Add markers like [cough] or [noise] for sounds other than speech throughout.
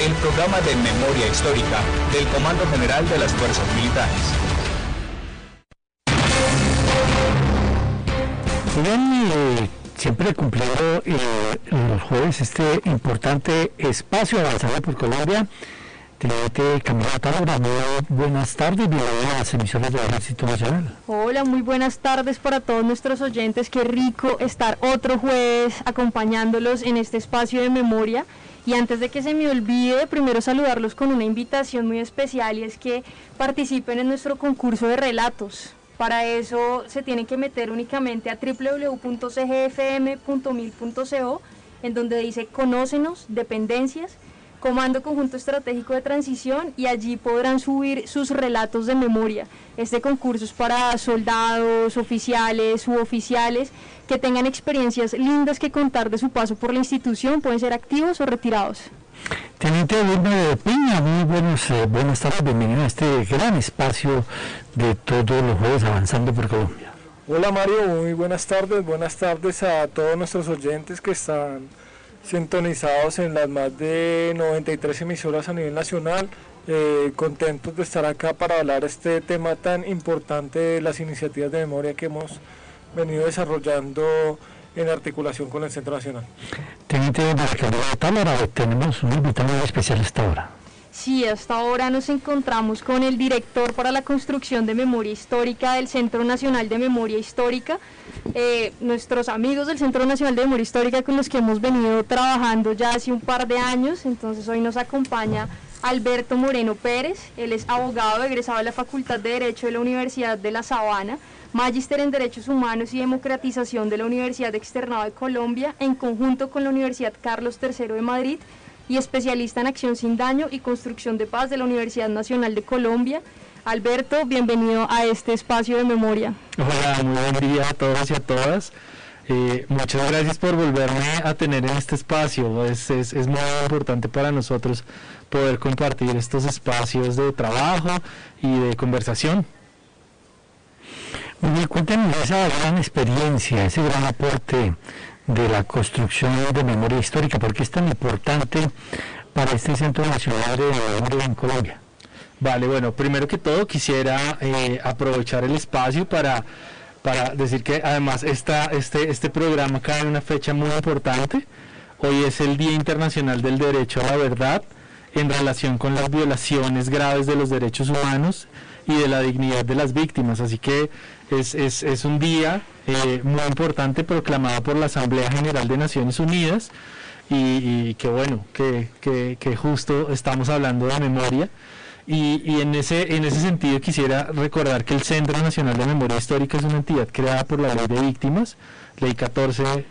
el programa de memoria histórica del Comando General de las Fuerzas Militares. Bien, siempre cumpliendo eh, los jueves este importante espacio avanzado por Colombia. Teniente Camila Talabra, muy buenas tardes, bienvenida a las emisiones del Ejército Nacional. Hola, muy buenas tardes para todos nuestros oyentes. Qué rico estar otro jueves acompañándolos en este espacio de memoria. Y antes de que se me olvide, primero saludarlos con una invitación muy especial y es que participen en nuestro concurso de relatos. Para eso se tienen que meter únicamente a www.cgfm.mil.co en donde dice Conócenos, Dependencias, Comando Conjunto Estratégico de Transición y allí podrán subir sus relatos de memoria. Este concurso es para soldados, oficiales, suboficiales que tengan experiencias lindas que contar de su paso por la institución, pueden ser activos o retirados. Teniente de Piña, muy buenos, eh, buenas tardes, bienvenido a este gran espacio de todos los jueves avanzando por Colombia. Hola Mario, muy buenas tardes, buenas tardes a todos nuestros oyentes que están sintonizados en las más de 93 emisoras a nivel nacional. Eh, contentos de estar acá para hablar este tema tan importante de las iniciativas de memoria que hemos venido desarrollando en articulación con el Centro Nacional. Teniente Margarita tenemos un invitado especial esta hora. Sí, hasta ahora nos encontramos con el director para la construcción de memoria histórica del Centro Nacional de Memoria Histórica, eh, nuestros amigos del Centro Nacional de Memoria Histórica con los que hemos venido trabajando ya hace un par de años, entonces hoy nos acompaña Alberto Moreno Pérez, él es abogado egresado de la Facultad de Derecho de la Universidad de La Sabana, magíster en Derechos Humanos y Democratización de la Universidad Externado de Colombia, en conjunto con la Universidad Carlos III de Madrid, y especialista en acción sin daño y construcción de paz de la Universidad Nacional de Colombia. Alberto, bienvenido a este espacio de memoria. Hola, muy buen día a todos y a todas. Eh, muchas gracias por volverme a tener en este espacio. Es, es, es, muy importante para nosotros poder compartir estos espacios de trabajo y de conversación. Muy bien, esa gran experiencia, ese gran aporte de la construcción de memoria histórica, porque es tan importante para este Centro Nacional de Memoria en Colombia. Vale, bueno, primero que todo quisiera eh, aprovechar el espacio para, para decir que además esta, este, este programa cae en una fecha muy importante. Hoy es el Día Internacional del Derecho a la Verdad en relación con las violaciones graves de los derechos humanos y de la dignidad de las víctimas. Así que es, es, es un día eh, muy importante proclamado por la Asamblea General de Naciones Unidas y, que bueno, que, que, justo estamos hablando de memoria. Y, y, en, ese, en ese sentido quisiera recordar que el Centro Nacional de Memoria Histórica es una entidad creada por la Ley de Víctimas, Ley 14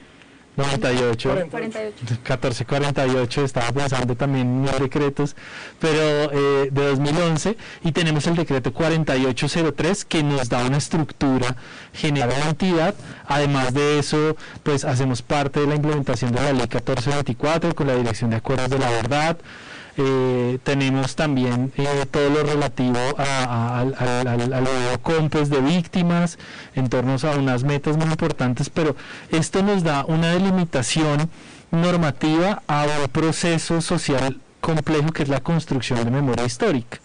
98, 1448, estaba pensando también en los decretos, pero eh, de 2011, y tenemos el decreto 4803 que nos da una estructura general de la entidad. Además de eso, pues hacemos parte de la implementación de la ley 1424 con la Dirección de Acuerdos de la Verdad. Tenemos también eh, todo lo relativo al nuevo compes de víctimas, en torno a unas metas muy importantes, pero esto nos da una delimitación normativa a un proceso social complejo que es la construcción de memoria histórica.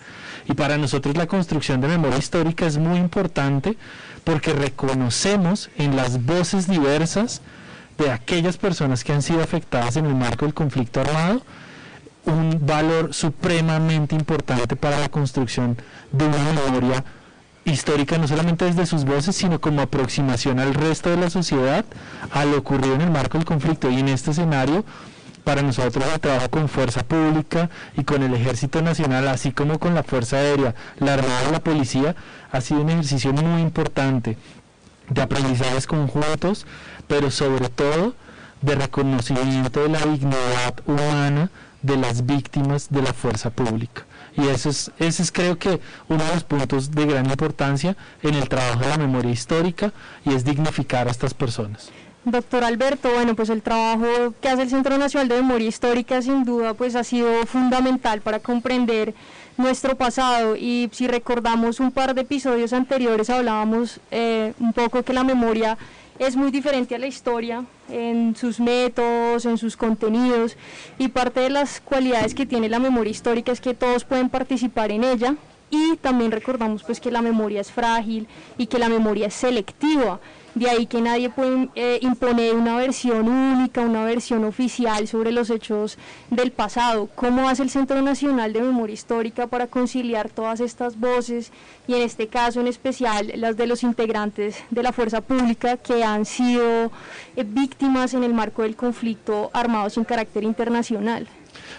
Y para nosotros la construcción de memoria histórica es muy importante porque reconocemos en las voces diversas de aquellas personas que han sido afectadas en el marco del conflicto armado, un valor supremamente importante para la construcción de una memoria histórica, no solamente desde sus voces, sino como aproximación al resto de la sociedad a lo ocurrido en el marco del conflicto. Y en este escenario, para nosotros el trabajo con Fuerza Pública y con el Ejército Nacional, así como con la Fuerza Aérea, la Armada la Policía, ha sido un ejercicio muy importante de aprendizajes conjuntos, pero sobre todo de reconocimiento de la dignidad humana de las víctimas de la fuerza pública. Y eso es, ese es creo que uno de los puntos de gran importancia en el trabajo de la memoria histórica y es dignificar a estas personas. Doctor Alberto, bueno, pues el trabajo que hace el Centro Nacional de Memoria Histórica sin duda pues ha sido fundamental para comprender nuestro pasado y si recordamos un par de episodios anteriores hablábamos eh, un poco que la memoria es muy diferente a la historia en sus métodos, en sus contenidos y parte de las cualidades que tiene la memoria histórica es que todos pueden participar en ella y también recordamos pues que la memoria es frágil y que la memoria es selectiva. De ahí que nadie puede eh, imponer una versión única, una versión oficial sobre los hechos del pasado. ¿Cómo hace el Centro Nacional de Memoria Histórica para conciliar todas estas voces y en este caso en especial las de los integrantes de la fuerza pública que han sido eh, víctimas en el marco del conflicto armado sin carácter internacional?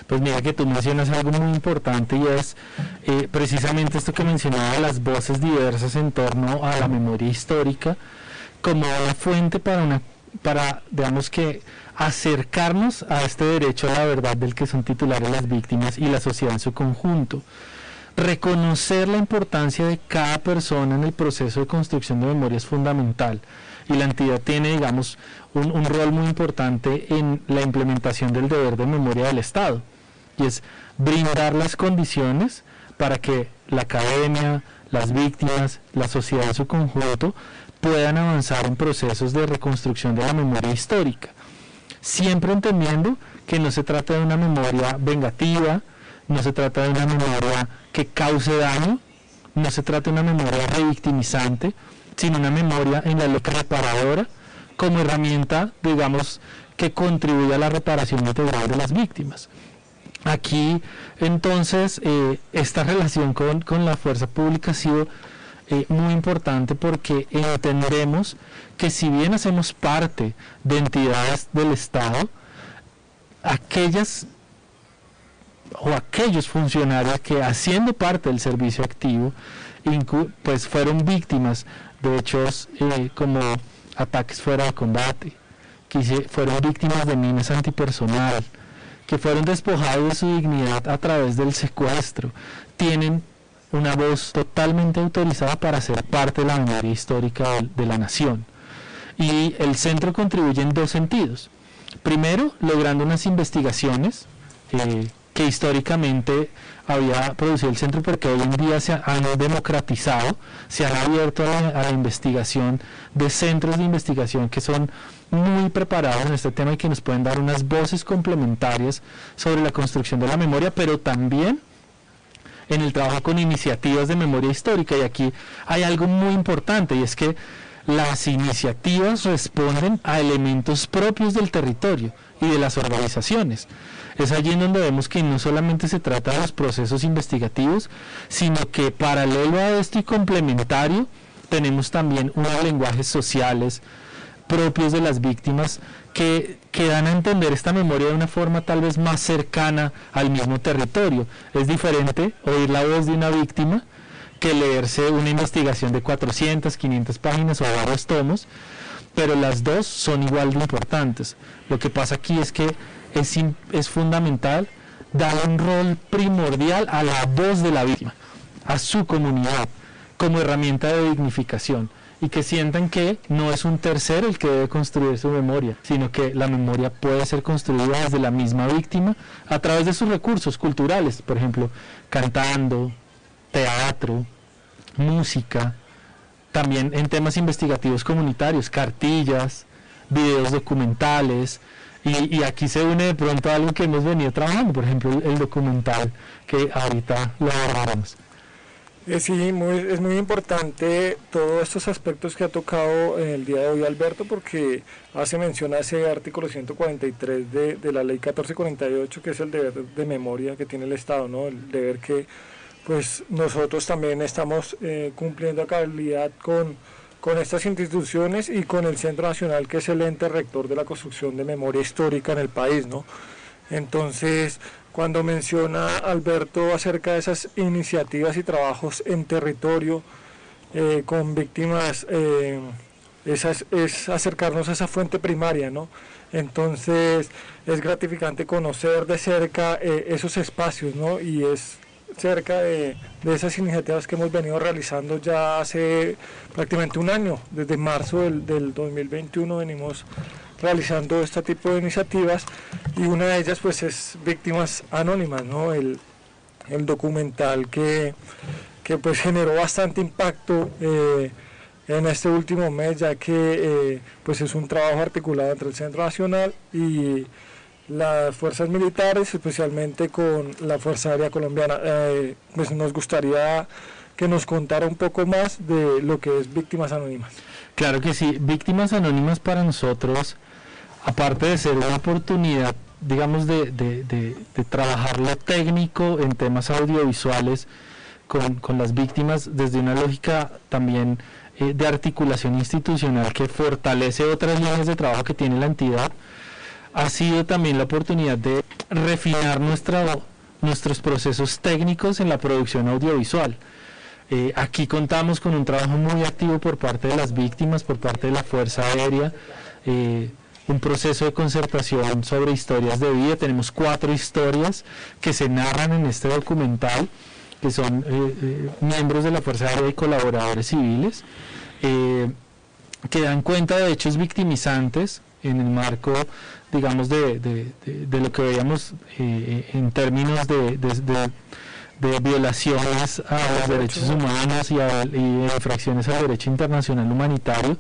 Pues mira que tú mencionas algo muy importante y es eh, precisamente esto que mencionaba, las voces diversas en torno a la memoria histórica como una fuente para una para digamos que acercarnos a este derecho a la verdad del que son titulares las víctimas y la sociedad en su conjunto. Reconocer la importancia de cada persona en el proceso de construcción de memoria es fundamental y la entidad tiene, digamos, un, un rol muy importante en la implementación del deber de memoria del Estado y es brindar las condiciones para que la academia, las víctimas, la sociedad en su conjunto puedan avanzar en procesos de reconstrucción de la memoria histórica, siempre entendiendo que no se trata de una memoria vengativa, no se trata de una memoria que cause daño, no se trata de una memoria revictimizante, sino una memoria en la loca reparadora como herramienta, digamos, que contribuye a la reparación integral de las víctimas. Aquí, entonces, eh, esta relación con, con la fuerza pública ha sido eh, muy importante porque entendemos que si bien hacemos parte de entidades del Estado, aquellas o aquellos funcionarios que haciendo parte del servicio activo, pues fueron víctimas de hechos eh, como ataques fuera de combate, fueron víctimas de minas antipersonal, que fueron despojados de su dignidad a través del secuestro, tienen una voz totalmente autorizada para ser parte de la memoria histórica de, la nación. Y el centro contribuye en dos sentidos. Primero, logrando unas investigaciones eh, que históricamente había producido el centro porque hoy en día se han democratizado, se han abierto a la, investigación de centros de investigación que son muy preparados en este tema y que nos pueden dar unas voces complementarias sobre la construcción de la memoria, pero también en el trabajo con iniciativas de memoria histórica. Y aquí hay algo muy importante y es que las iniciativas responden a elementos propios del territorio y de las organizaciones. Es allí en donde vemos que no solamente se trata de los procesos investigativos, sino que paralelo a esto y complementario, tenemos también unos lenguajes sociales propios de las víctimas que, dan a entender esta memoria de una forma tal vez más cercana al mismo territorio. Es diferente oír la voz de una víctima que leerse una investigación de 400, 500 páginas o varios tomos, pero las dos son igual de importantes. Lo que pasa aquí es que es, es fundamental dar un rol primordial a la voz de la víctima, a su comunidad, como herramienta de dignificación y que sientan que no es un tercero el que debe construir su memoria, sino que la memoria puede ser construida desde la misma víctima a través de sus recursos culturales, por ejemplo, cantando, teatro, música, también en temas investigativos comunitarios, cartillas, videos documentales, y, aquí se une de pronto algo que hemos venido trabajando, por ejemplo, el, documental que ahorita lo agarramos. Eh, sí, es muy importante todos estos aspectos que ha tocado en el día de hoy Alberto, porque hace mención a ese artículo 143 de, de la ley 1448, que es el deber de memoria que tiene el Estado, ¿no? el deber que pues nosotros también estamos eh, cumpliendo a cabalidad con, con estas instituciones y con el Centro Nacional, que es el ente rector de la construcción de memoria histórica en el país. ¿no? Entonces, cuando menciona Alberto acerca de esas iniciativas y trabajos en territorio eh, con víctimas, eh, es, acercarnos a esa fuente primaria, ¿no? Entonces es gratificante conocer de cerca eh, esos espacios, ¿no? Y es cerca de, esas iniciativas que hemos venido realizando ya hace prácticamente un año, desde marzo del, del 2021 venimos realizando este tipo de iniciativas y una de ellas pues es Víctimas Anónimas, ¿no? el, documental que, que, pues generó bastante impacto eh, en este último mes, ya que eh, pues es un trabajo articulado entre el Centro Nacional y las fuerzas militares, especialmente con la Fuerza Aérea Colombiana. Eh, pues nos gustaría que nos contara un poco más de lo que es Víctimas Anónimas. Claro que sí, Víctimas Anónimas para nosotros, aparte de ser una oportunidad, digamos, de, de, trabajar lo técnico en temas audiovisuales con, con las víctimas desde una lógica también eh, de articulación institucional que fortalece otras líneas de trabajo que tiene la entidad, ha sido también la oportunidad de refinar nuestros procesos técnicos en la producción audiovisual. Eh, aquí contamos con un trabajo muy activo por parte de las víctimas, por parte de la Fuerza Aérea, eh, un proceso de concertación sobre historias de vida. Tenemos cuatro historias que se narran en este documental, que son eh, miembros de la Fuerza Aérea y colaboradores civiles, que dan cuenta de hechos victimizantes en el marco digamos, de, de, lo que veíamos eh, en términos de, violaciones a los derechos humanos y, a, infracciones al derecho internacional humanitario,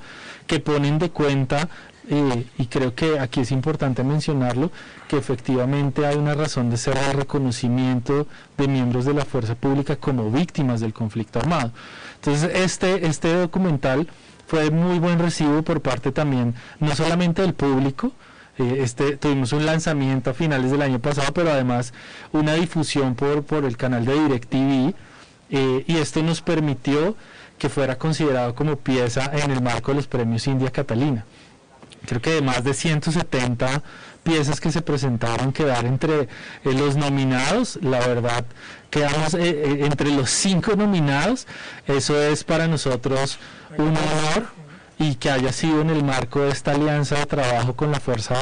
que ponen de cuenta eh, y creo que aquí es importante mencionarlo, que efectivamente hay una razón de ser el reconocimiento de miembros de la fuerza pública como víctimas del conflicto armado. Entonces, este, este documental fue muy buen recibo por parte también, no solamente del público, eh, este, tuvimos un lanzamiento a finales del año pasado, pero además una difusión por, por el canal de DirecTV eh, y esto nos permitió que fuera considerado como pieza en el marco de los premios India Catalina. Creo que de más de 170 piezas que se presentaron quedar entre eh, los nominados, la verdad quedamos entre los cinco nominados, eso es para nosotros un honor y que haya sido en el marco de esta alianza de trabajo con la fuerza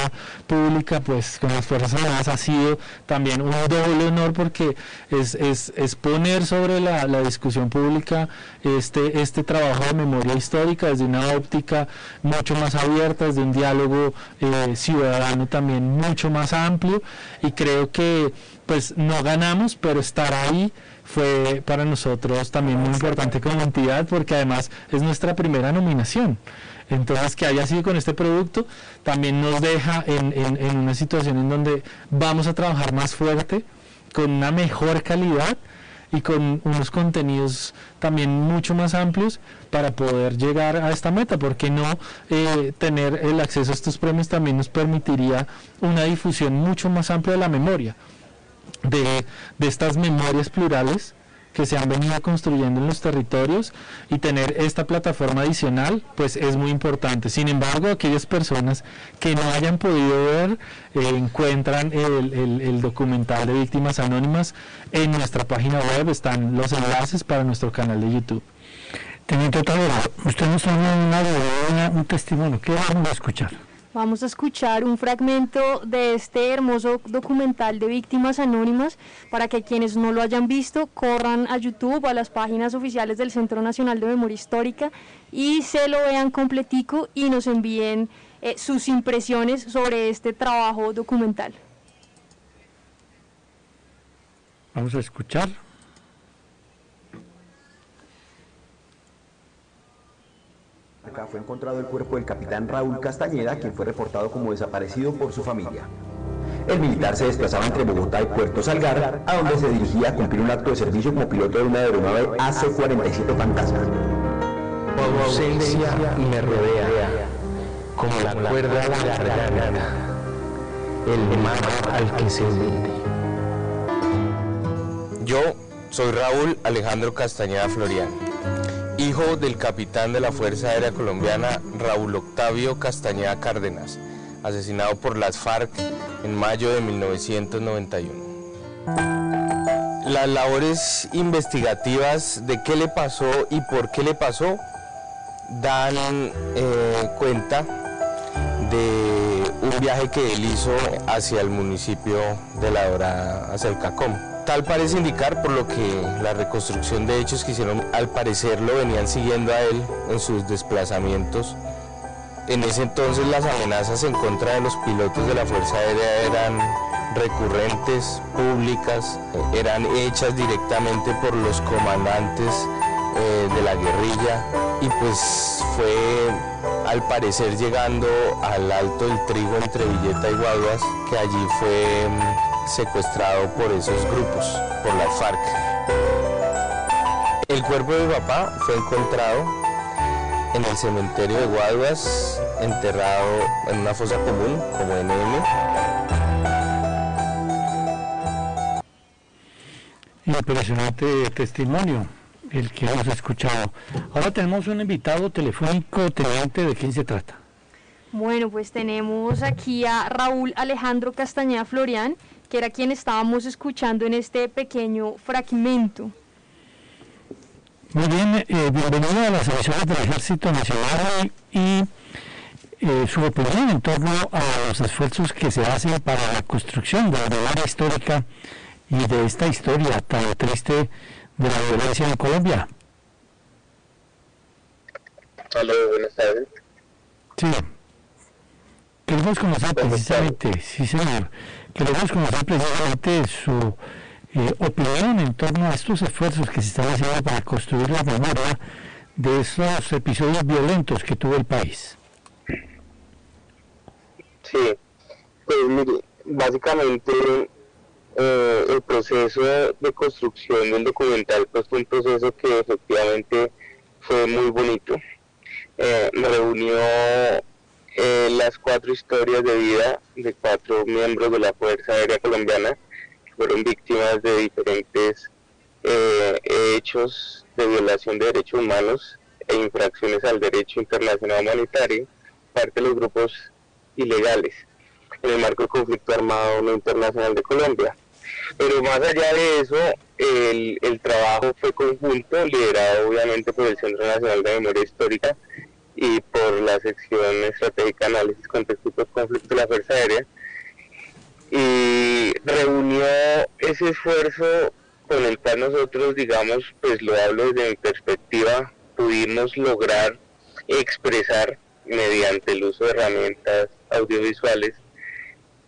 pública, pues con las Fuerzas Armadas ha sido también un doble honor porque es, es, es poner sobre la, la, discusión pública este, este trabajo de memoria histórica desde una óptica mucho más abierta, desde un diálogo eh, ciudadano también mucho más amplio y creo que pues no ganamos, pero estar ahí fue para nosotros también muy importante como entidad porque además es nuestra primera nominación. Entonces, que haya sido con este producto también nos deja en, una situación en donde vamos a trabajar más fuerte, con una mejor calidad y con unos contenidos también mucho más amplios para poder llegar a esta meta, porque no eh, tener el acceso a estos premios también nos permitiría una difusión mucho más amplia de la memoria de, estas memorias plurales que se han venido construyendo en los territorios y tener esta plataforma adicional pues es muy importante. Sin embargo, aquellas personas que no hayan podido ver eh, encuentran el, documental de víctimas anónimas en nuestra página web, están los enlaces para nuestro canal de YouTube. Teniente usted nos ha un testimonio, ¿qué vamos a escuchar? Vamos a escuchar un fragmento de este hermoso documental de víctimas anónimas para que quienes no lo hayan visto corran a YouTube, a las páginas oficiales del Centro Nacional de Memoria Histórica y se lo vean completico y nos envíen eh, sus impresiones sobre este trabajo documental. Vamos a escuchar. Acá fue encontrado el cuerpo del capitán Raúl Castañeda, quien fue reportado como desaparecido por su familia. El militar se desplazaba entre Bogotá y Puerto Salgar, a donde se dirigía a cumplir un acto de servicio como piloto de una aeronave AC-47 Fantasma. Tu ausencia me rodea, como la cuerda de la garganta, el mar al que se hunde. Yo soy Raúl Alejandro Castañeda Floriano hijo del capitán de la Fuerza Aérea Colombiana Raúl Octavio Castañeda Cárdenas, asesinado por las FARC en mayo de 1991. Las labores investigativas de qué le pasó y por qué le pasó dan eh, cuenta de un viaje que él hizo hacia el municipio de La Dorada, hacia el. Tal parece indicar por lo que la reconstrucción de hechos que hicieron al parecer lo venían siguiendo a él en sus desplazamientos. En ese entonces las amenazas en contra de los pilotos de la Fuerza Aérea eran recurrentes, públicas, eran hechas directamente por los comandantes eh, de la guerrilla y pues fue al parecer llegando al Alto del Trigo entre Villeta y Guaduas que allí fue mm, secuestrado por esos grupos, por la FARC. El cuerpo de mi papá fue encontrado en el cementerio de Guaduas, enterrado en una fosa común como NM. Impresionante testimonio el que hemos escuchado. Ahora tenemos un invitado telefónico, teniente, ¿de quién se trata? Bueno, pues tenemos aquí a Raúl Alejandro Castañeda Florian, que era quien estábamos escuchando en este pequeño fragmento. Muy bien, eh, bienvenido a las emisiones del Ejército Nacional y eh, su opinión en torno a los esfuerzos que se hacen para la construcción de la memoria histórica y de esta historia tan triste de la violencia en Colombia. Hola, buenas tardes. Sí. Queremos conocer precisamente, sí señor, queremos conocer precisamente su eh, opinión en torno a estos esfuerzos que se están haciendo para construir la memoria de esos episodios violentos que tuvo el país. Sí, pues mire, básicamente eh, el proceso de construcción del documental pues fue un proceso que efectivamente fue muy bonito. Eh, reunió eh, las cuatro historias de vida de cuatro miembros de la Fuerza Aérea Colombiana que fueron víctimas de diferentes eh, hechos de violación de derechos humanos e infracciones al derecho internacional humanitario, parte de los grupos ilegales en el marco del conflicto armado no internacional de Colombia. Pero más allá de eso, el, el trabajo fue conjunto, liderado obviamente por el Centro Nacional de Memoria Histórica y por la sección estratégica análisis contexto conflicto de la Fuerza Aérea. Y reunió ese esfuerzo con el cual nosotros digamos pues lo hablo desde mi perspectiva pudimos lograr expresar mediante el uso de herramientas audiovisuales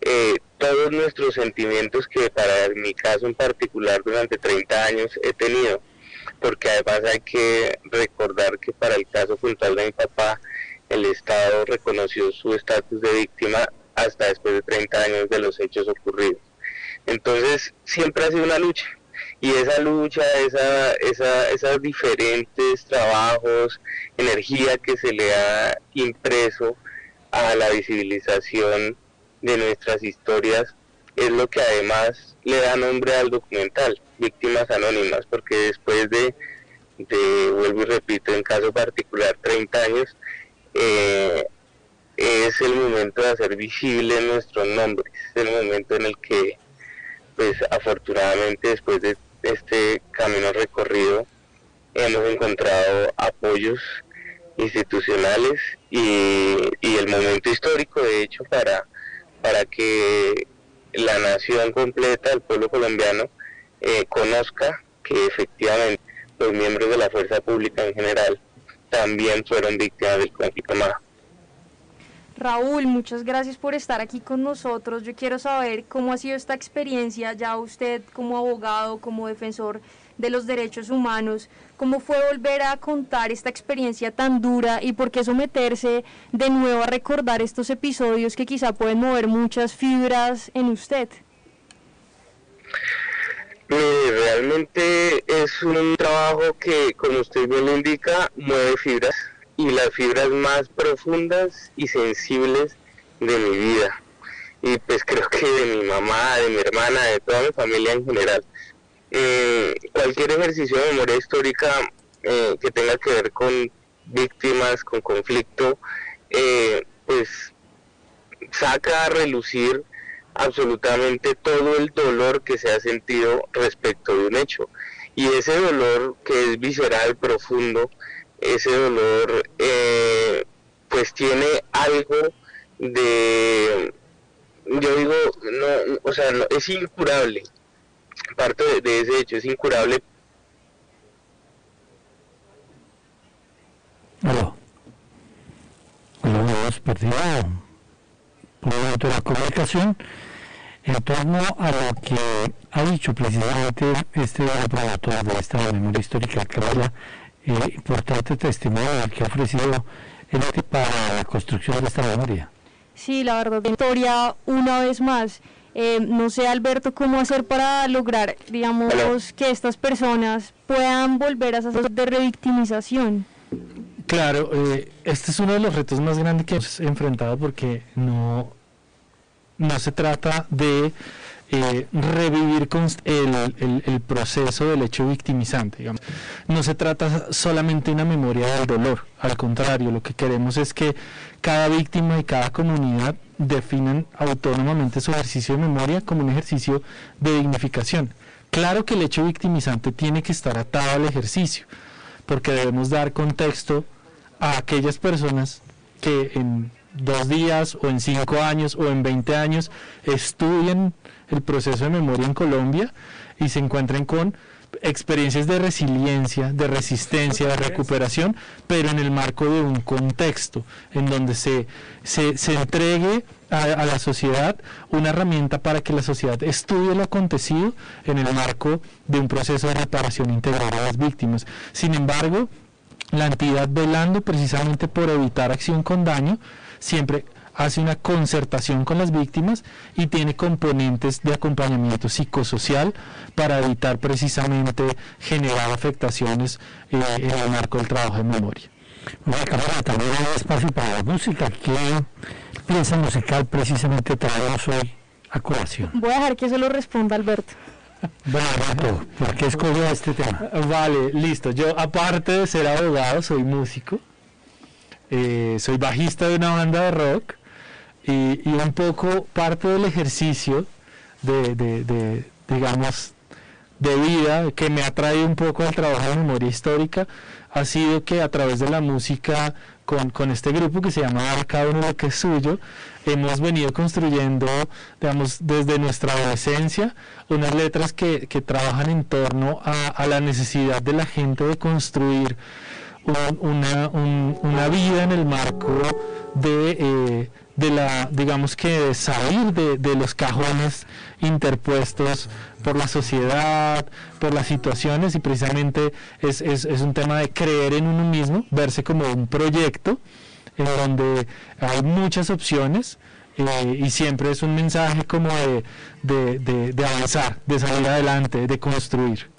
eh, todos nuestros sentimientos que para mi caso en particular durante 30 años he tenido, porque además hay que recordar que para el caso puntual de mi papá, el Estado reconoció su estatus de víctima hasta después de 30 años de los hechos ocurridos. Entonces, siempre ha sido una lucha. Y esa lucha, esa, esa, esos diferentes trabajos, energía que se le ha impreso a la visibilización de nuestras historias es lo que además le da nombre al documental, Víctimas Anónimas, porque después de, de vuelvo y repito, en caso particular 30 años, eh, es el momento de hacer visible nuestros nombres, es el momento en el que, pues afortunadamente después de este camino recorrido, hemos encontrado apoyos institucionales y, y el momento histórico, de hecho, para para que la nación completa, el pueblo colombiano, eh, conozca que efectivamente los miembros de la fuerza pública en general también fueron víctimas del conflicto armado. Raúl, muchas gracias por estar aquí con nosotros. Yo quiero saber cómo ha sido esta experiencia, ya usted como abogado, como defensor de los derechos humanos, cómo fue volver a contar esta experiencia tan dura y por qué someterse de nuevo a recordar estos episodios que quizá pueden mover muchas fibras en usted. realmente es un trabajo que, como usted bien lo indica, mueve fibras y las fibras más profundas y sensibles de mi vida. Y pues creo que de mi mamá, de mi hermana, de toda mi familia en general eh, cualquier ejercicio de memoria histórica eh, que tenga que ver con víctimas, con conflicto, eh, pues saca a relucir absolutamente todo el dolor que se ha sentido respecto de un hecho. Y ese dolor que es visceral, profundo, ese dolor eh, pues tiene algo de, yo digo, no, o sea, no, es incurable parte de, ese hecho es incurable. Aló. hemos perdido momento la comunicación en torno a lo que ha dicho precisamente este promotor de esta memoria histórica que habla eh, importante testimonio que ha ofrecido el para la construcción de esta memoria. Sí, la verdad, historia una vez más. Eh, no sé, Alberto, cómo hacer para lograr, digamos, que estas personas puedan volver a esas de revictimización. Claro, eh, este es uno de los retos más grandes que hemos enfrentado porque no, no se trata de eh, revivir el, el, proceso del hecho victimizante. Digamos. No se trata solamente de una memoria del dolor, al contrario, lo que queremos es que cada víctima y cada comunidad definan autónomamente su ejercicio de memoria como un ejercicio de dignificación. Claro que el hecho victimizante tiene que estar atado al ejercicio, porque debemos dar contexto a aquellas personas que en dos días o en cinco años o en 20 años estudien el proceso de memoria en Colombia y se encuentren con experiencias de resiliencia, de resistencia, de recuperación, pero en el marco de un contexto en donde se, se, se entregue a, a, la sociedad una herramienta para que la sociedad estudie lo acontecido en el marco de un proceso de reparación integral a las víctimas. Sin embargo, la entidad velando precisamente por evitar acción con daño, siempre hace una concertación con las víctimas y tiene componentes de acompañamiento psicosocial para evitar precisamente generar afectaciones eh, en el marco del trabajo de memoria. Bueno, Camila, también hay espacio para la música. ¿Qué piensa musical precisamente traemos hoy a colación? Voy a dejar que eso lo responda Alberto. [laughs] Bueno, Alberto, ¿por qué escogió este tema? Vale, listo. Yo, aparte de ser abogado, soy músico. Eh, soy bajista de una banda de rock y, un poco parte del ejercicio de, digamos, de vida que me ha traído un poco al trabajo de memoria histórica ha sido que a través de la música con, con este grupo que se llama Cada uno lo que es suyo, hemos venido construyendo, digamos, desde nuestra adolescencia, unas letras que, que trabajan en torno a, a, la necesidad de la gente de construir una, una, vida en el marco de... Eh, de la, digamos que de salir de, de, los cajones interpuestos por la sociedad, por las situaciones y precisamente es, es, es, un tema de creer en uno mismo, verse como un proyecto en donde hay muchas opciones eh, y siempre es un mensaje como de, de, de, de avanzar, de salir adelante, de construir.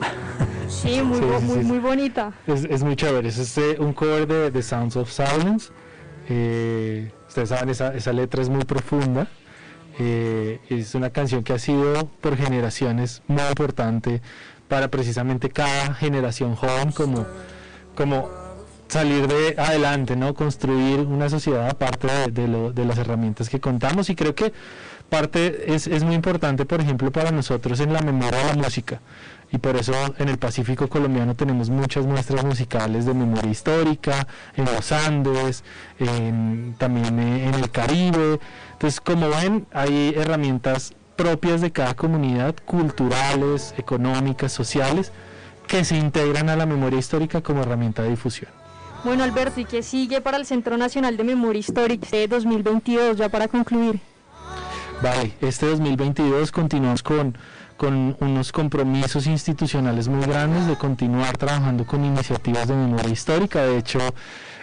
[laughs] Sí, muy, muy, muy, bonita. Es, es, muy chévere. Es este, un cover de, The Sounds of Silence. Eh, ustedes saben, esa, esa, letra es muy profunda. Eh, es una canción que ha sido por generaciones muy importante para precisamente cada generación joven como, como salir de adelante, ¿no? Construir una sociedad aparte de, de, lo, de las herramientas que contamos y creo que parte es, es muy importante, por ejemplo, para nosotros en la memoria de la música. Y por eso en el Pacífico colombiano tenemos muchas muestras musicales de memoria histórica, en los Andes, también en el Caribe. Entonces, como ven, hay herramientas propias de cada comunidad, culturales, económicas, sociales, que se integran a la memoria histórica como herramienta de difusión. Bueno, Alberto, ¿y qué sigue para el Centro Nacional de Memoria Histórica de 2022, ya para concluir? Vale, este 2022 continuamos con, con unos compromisos institucionales muy grandes de continuar trabajando con iniciativas de memoria histórica. De hecho,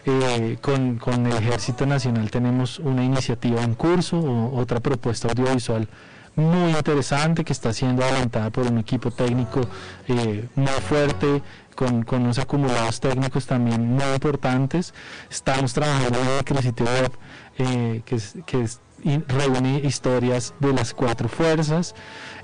eh, con, con, el Ejército Nacional tenemos una iniciativa en curso, o, otra propuesta audiovisual muy interesante que está siendo adelantada por un equipo técnico eh, muy fuerte, con, con, unos acumulados técnicos también muy importantes. Estamos trabajando en la Crecity Web, eh, que, que reúne historias de las cuatro fuerzas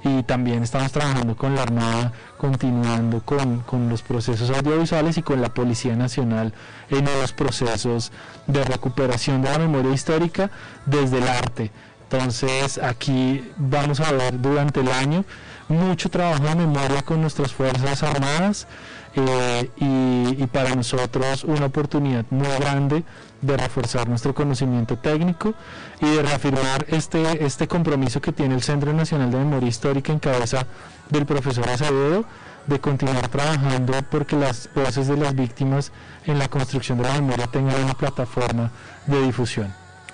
y también estamos trabajando con la Armada, continuando con, con, los procesos audiovisuales y con la Policía Nacional en los procesos de recuperación de la memoria histórica desde el arte. Entonces aquí vamos a ver durante el año mucho trabajo de memoria con nuestras Fuerzas Armadas eh, y, y, para nosotros una oportunidad muy grande de reforzar nuestro conocimiento técnico y de reafirmar este, este compromiso que tiene el Centro Nacional de Memoria Histórica en cabeza del profesor Acevedo de continuar trabajando porque las voces de las víctimas en la construcción de la memoria tengan una plataforma de difusión.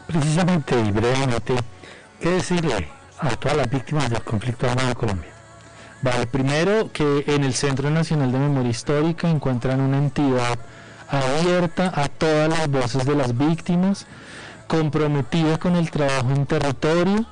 Precisamente y brevemente, ¿qué decirle a todas las víctimas del conflicto armado en Colombia? Vale, primero que en el Centro Nacional de Memoria Histórica encuentran una entidad abierta a todas las voces de las víctimas, comprometida con el trabajo en territorio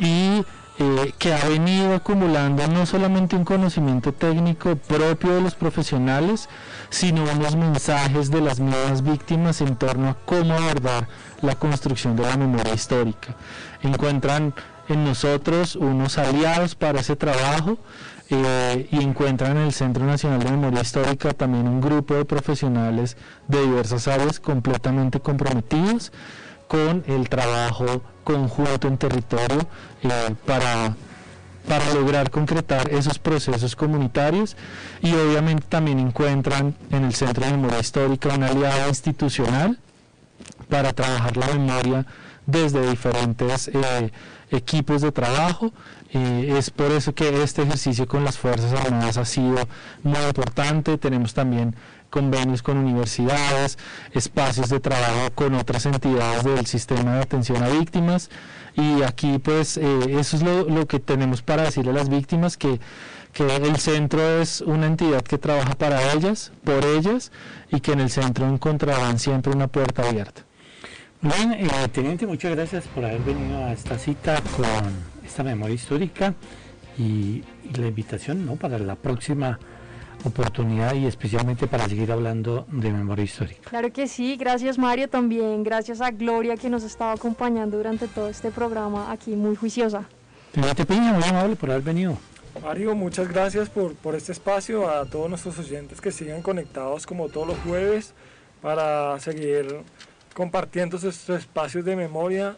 y eh, que ha venido acumulando no solamente un conocimiento técnico propio de los profesionales, sino unos mensajes de las mismas víctimas en torno a cómo abordar la construcción de la memoria histórica. Encuentran en nosotros unos aliados para ese trabajo eh, y encuentran en el Centro Nacional de Memoria Histórica también un grupo de profesionales de diversas áreas completamente comprometidos con el trabajo conjunto en territorio eh, para, para lograr concretar esos procesos comunitarios y obviamente también encuentran en el Centro de Memoria Histórica un aliado institucional para trabajar la memoria desde diferentes eh, equipos de trabajo. Eh, es por eso que este ejercicio con las Fuerzas Armadas ha sido muy importante. Tenemos también convenios con universidades, espacios de trabajo con otras entidades del sistema de atención a víctimas y aquí pues eh, eso es lo, que tenemos para decirle a las víctimas que, que el centro es una entidad que trabaja para ellas, por ellas y que en el centro encontrarán siempre una puerta abierta. Bien, eh, teniente, muchas gracias por haber venido a esta cita con esta memoria histórica y, y la invitación ¿no? para la próxima oportunidad y especialmente para seguir hablando de memoria histórica. Claro que sí, gracias Mario también, gracias a Gloria que nos estaba acompañando durante todo este programa aquí, muy juiciosa. Teniente Piña, muy amable por haber venido. Mario, muchas gracias por, por este espacio, a todos nuestros oyentes que sigan conectados como todos los jueves para seguir compartiendo sus espacios de memoria